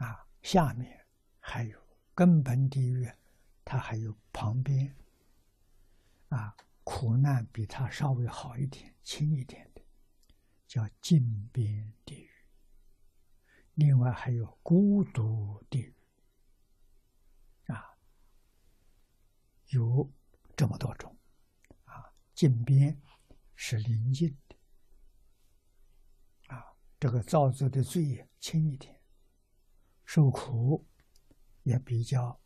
啊，下面还有根本地狱，它还有旁边，啊，苦难比它稍微好一点、轻一点的，叫近边地狱。另外还有孤独地狱，啊，有这么多种，啊，近边是临近的，啊，这个造作的罪轻一点，受苦也比较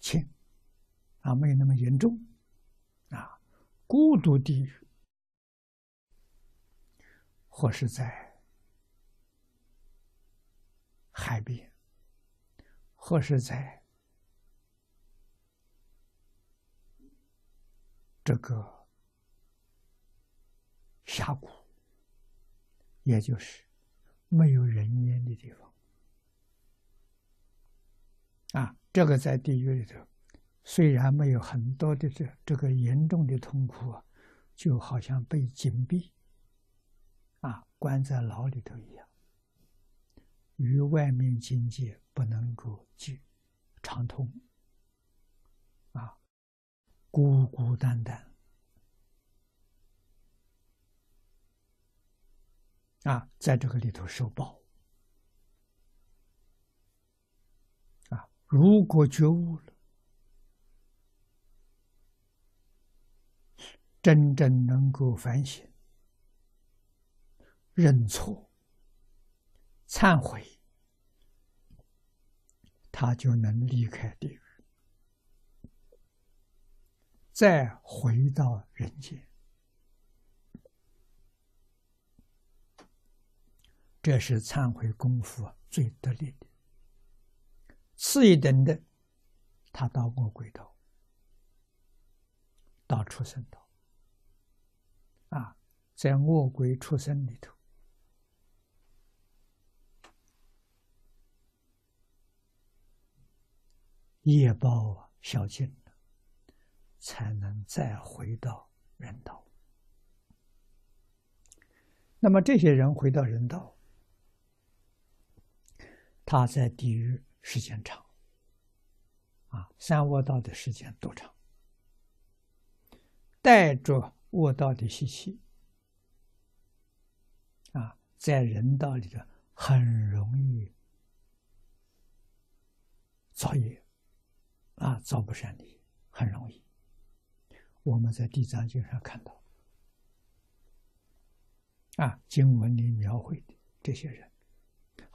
轻，啊，没有那么严重，啊，孤独地狱或是在。海边，或是在这个峡谷，也就是没有人烟的地方啊。这个在地狱里头，虽然没有很多的这这个严重的痛苦啊，就好像被紧闭啊，关在牢里头一样。与外面境界不能够去畅通，啊，孤孤单单，啊，在这个里头受报，啊，如果觉悟了，真正能够反省、认错。忏悔，他就能离开地狱，再回到人间。这是忏悔功夫最得力的。次一等的，他到恶鬼道，到畜生道，啊，在恶鬼畜生里头。业报啊，消尽了，才能再回到人道。那么这些人回到人道，他在地狱时间长，啊，三恶道的时间多长？带着恶道的习气，啊，在人道里头很容易造业。啊，造不善的很容易。我们在《地藏经》上看到，啊，经文里描绘的这些人，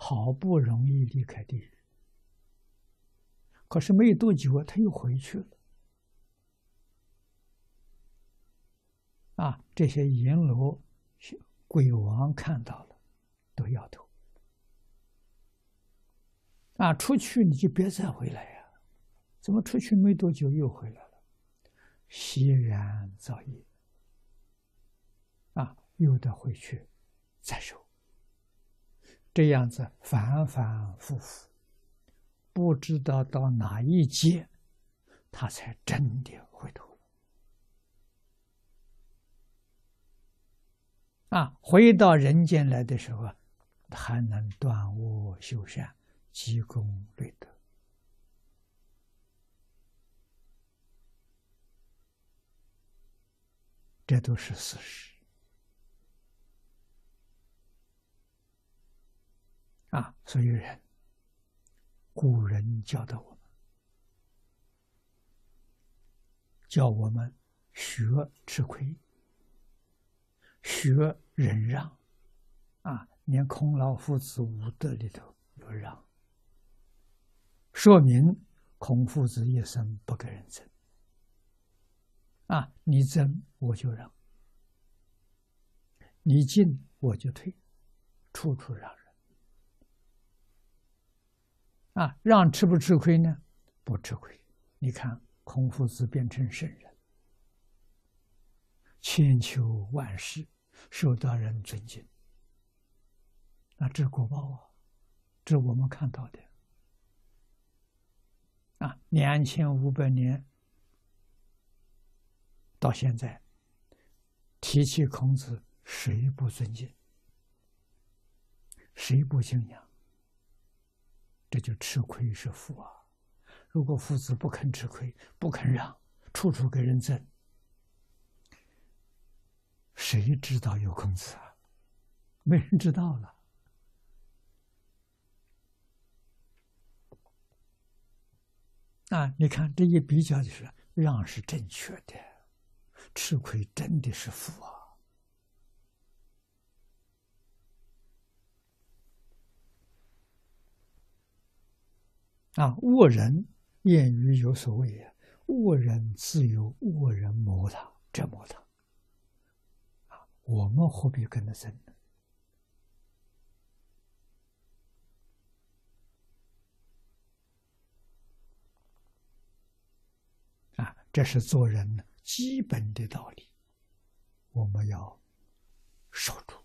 好不容易离开地狱，可是没有多久啊，他又回去了。啊，这些阎罗、鬼王看到了，都摇头。啊，出去你就别再回来呀。怎么出去没多久又回来了？习然造业啊，又得回去再受，这样子反反复复，不知道到哪一劫，他才真的回头。啊，回到人间来的时候，还能断恶修善，积功累德。这都是事实啊！所以人，古人教导我们，教我们学吃亏，学忍让啊！连孔老夫子五德里头有让，说明孔夫子一生不跟人争。啊，你争我就让，你进我就退，处处让人。啊，让吃不吃亏呢？不吃亏。你看，孔夫子变成圣人，千秋万世受到人尊敬。啊，这果报啊，这我们看到的。啊，两千五百年。到现在，提起孔子，谁不尊敬？谁不敬仰？这就吃亏是福啊！如果夫子不肯吃亏，不肯让，处处给人争，谁知道有孔子啊？没人知道了。啊，你看这一比较，就是让是正确的，吃亏真的是福啊！啊，恶人。谚语有所谓呀，恶人自有恶人磨他折磨他，啊，我们何必跟他争呢？啊，这是做人基本的道理，我们要守住。